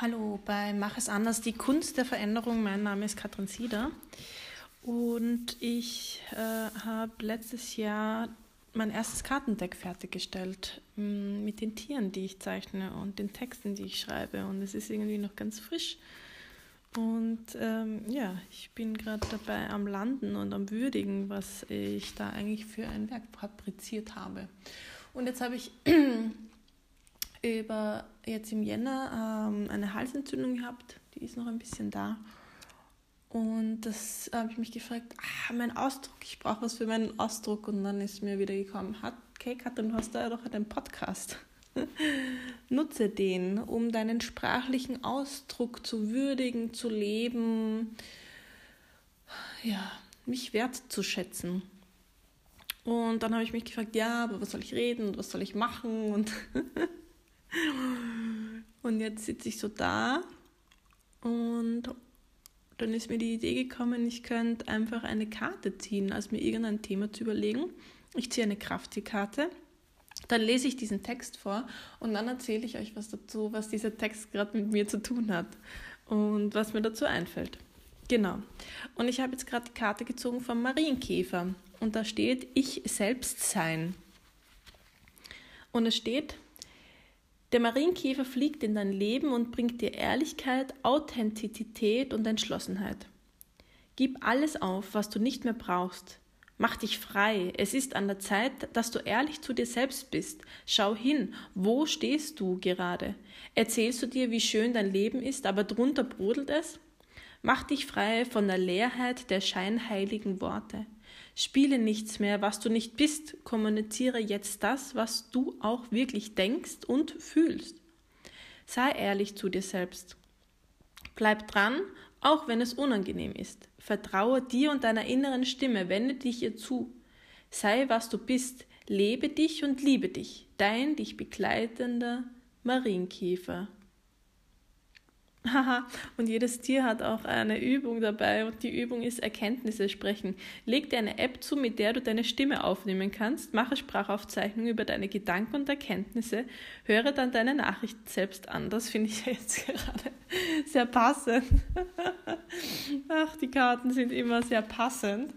Hallo bei Mach es anders, die Kunst der Veränderung. Mein Name ist Katrin Sieder und ich äh, habe letztes Jahr mein erstes Kartendeck fertiggestellt mm, mit den Tieren, die ich zeichne und den Texten, die ich schreibe. Und es ist irgendwie noch ganz frisch. Und ähm, ja, ich bin gerade dabei am Landen und am Würdigen, was ich da eigentlich für ein Werk fabriziert habe. Und jetzt habe ich über jetzt im Jänner ähm, eine Halsentzündung gehabt, die ist noch ein bisschen da. Und das habe ich mich gefragt, ah, mein Ausdruck, ich brauche was für meinen Ausdruck. Und dann ist mir wieder gekommen, hat, okay, Katrin, du hast da doch einen Podcast. Nutze den, um deinen sprachlichen Ausdruck zu würdigen, zu leben, ja, mich wertzuschätzen. Und dann habe ich mich gefragt, ja, aber was soll ich reden und was soll ich machen? Und Und jetzt sitze ich so da und dann ist mir die Idee gekommen, ich könnte einfach eine Karte ziehen, als mir irgendein Thema zu überlegen. Ich ziehe eine Kraftziehkarte, dann lese ich diesen Text vor und dann erzähle ich euch was dazu, was dieser Text gerade mit mir zu tun hat und was mir dazu einfällt. Genau. Und ich habe jetzt gerade die Karte gezogen vom Marienkäfer und da steht Ich selbst sein. Und es steht, der Marienkäfer fliegt in dein Leben und bringt dir Ehrlichkeit, Authentizität und Entschlossenheit. Gib alles auf, was du nicht mehr brauchst. Mach dich frei. Es ist an der Zeit, dass du ehrlich zu dir selbst bist. Schau hin, wo stehst du gerade? Erzählst du dir, wie schön dein Leben ist, aber drunter brodelt es? Mach dich frei von der Leerheit der scheinheiligen Worte. Spiele nichts mehr, was du nicht bist. Kommuniziere jetzt das, was du auch wirklich denkst und fühlst. Sei ehrlich zu dir selbst. Bleib dran, auch wenn es unangenehm ist. Vertraue dir und deiner inneren Stimme, wende dich ihr zu. Sei, was du bist, lebe dich und liebe dich. Dein dich begleitender Marienkäfer. Haha, und jedes Tier hat auch eine Übung dabei und die Übung ist Erkenntnisse sprechen. Leg dir eine App zu, mit der du deine Stimme aufnehmen kannst, mache Sprachaufzeichnungen über deine Gedanken und Erkenntnisse, höre dann deine Nachrichten selbst an. Das finde ich jetzt gerade sehr passend. Ach, die Karten sind immer sehr passend.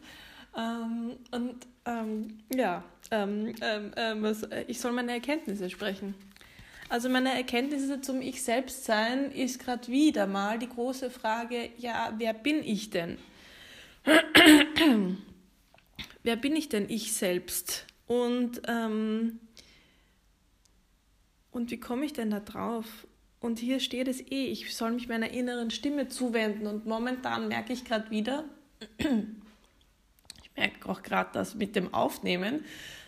Ähm, und ähm, ja, ähm, ähm, ähm was, ich soll meine Erkenntnisse sprechen. Also meine Erkenntnisse zum Ich selbst sein ist gerade wieder mal die große Frage, ja, wer bin ich denn? wer bin ich denn ich selbst? Und, ähm, und wie komme ich denn da drauf? Und hier steht es eh, ich soll mich meiner inneren Stimme zuwenden. Und momentan merke ich gerade wieder, ich merke auch gerade das mit dem Aufnehmen,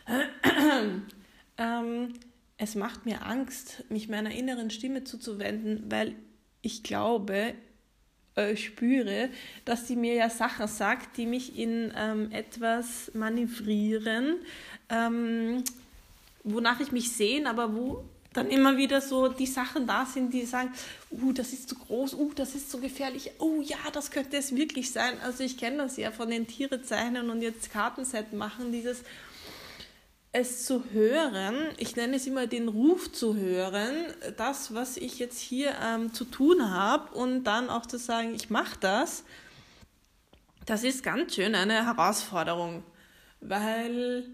ähm, es macht mir Angst, mich meiner inneren Stimme zuzuwenden, weil ich glaube, äh, spüre, dass sie mir ja Sachen sagt, die mich in ähm, etwas manövrieren, ähm, wonach ich mich sehne, aber wo dann immer wieder so die Sachen da sind, die sagen, uh, das ist zu groß, uh, das ist zu gefährlich, oh ja, das könnte es wirklich sein. Also ich kenne das ja von den Tiere zeichnen und jetzt Kartenset machen, dieses, es zu hören, ich nenne es immer den Ruf zu hören, das, was ich jetzt hier ähm, zu tun habe und dann auch zu sagen, ich mache das, das ist ganz schön eine Herausforderung, weil,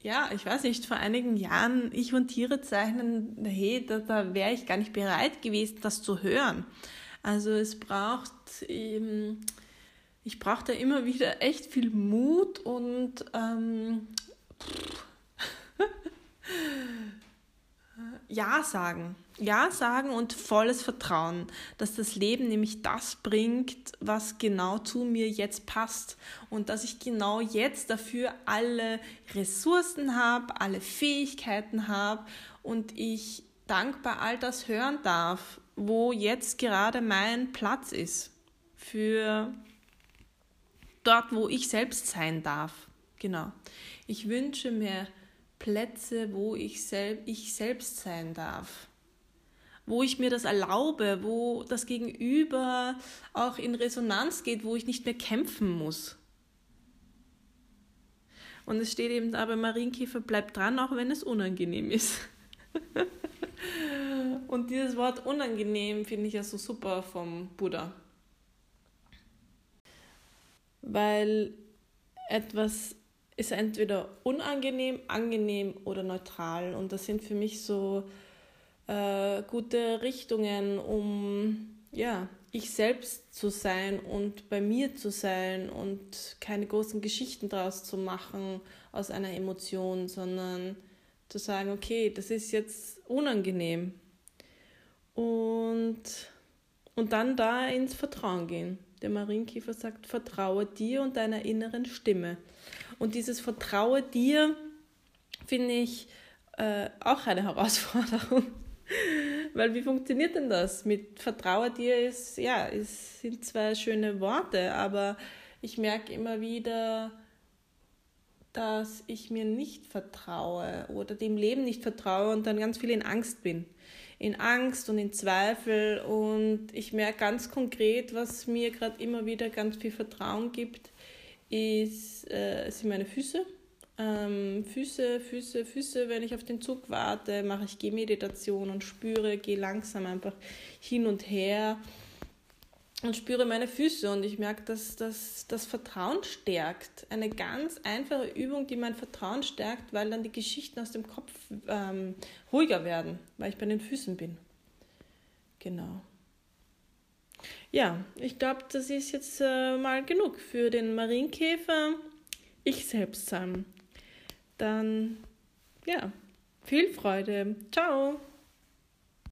ja, ich weiß nicht, vor einigen Jahren ich und Tiere zeichnen, hey, da, da wäre ich gar nicht bereit gewesen, das zu hören. Also es braucht eben ich brauchte immer wieder echt viel Mut und ähm, Ja sagen. Ja sagen und volles Vertrauen, dass das Leben nämlich das bringt, was genau zu mir jetzt passt und dass ich genau jetzt dafür alle Ressourcen habe, alle Fähigkeiten habe und ich dankbar all das hören darf, wo jetzt gerade mein Platz ist für dort, wo ich selbst sein darf. Genau. Ich wünsche mir Plätze, wo ich, sel ich selbst sein darf. Wo ich mir das erlaube, wo das Gegenüber auch in Resonanz geht, wo ich nicht mehr kämpfen muss. Und es steht eben da Marienkäfer, bleibt dran, auch wenn es unangenehm ist. Und dieses Wort unangenehm finde ich ja so super vom Buddha. Weil etwas ist entweder unangenehm, angenehm oder neutral. Und das sind für mich so äh, gute Richtungen, um ja, ich selbst zu sein und bei mir zu sein und keine großen Geschichten draus zu machen aus einer Emotion, sondern zu sagen, okay, das ist jetzt unangenehm. Und, und dann da ins Vertrauen gehen. Der Marienkäfer sagt, vertraue dir und deiner inneren Stimme. Und dieses Vertraue dir finde ich äh, auch eine Herausforderung. Weil wie funktioniert denn das? Mit Vertraue dir ist, ja, es sind zwei schöne Worte, aber ich merke immer wieder, dass ich mir nicht vertraue oder dem Leben nicht vertraue und dann ganz viel in Angst bin. In Angst und in Zweifel und ich merke ganz konkret, was mir gerade immer wieder ganz viel Vertrauen gibt, ist, äh, sind meine Füße. Ähm, Füße, Füße, Füße, wenn ich auf den Zug warte, mache ich Gehmeditation und spüre, gehe langsam einfach hin und her und spüre meine Füße und ich merke, dass das, das Vertrauen stärkt. Eine ganz einfache Übung, die mein Vertrauen stärkt, weil dann die Geschichten aus dem Kopf ähm, ruhiger werden, weil ich bei den Füßen bin. Genau. Ja, ich glaube, das ist jetzt äh, mal genug für den Marienkäfer. Ich selbst. Dann, ja, viel Freude. Ciao.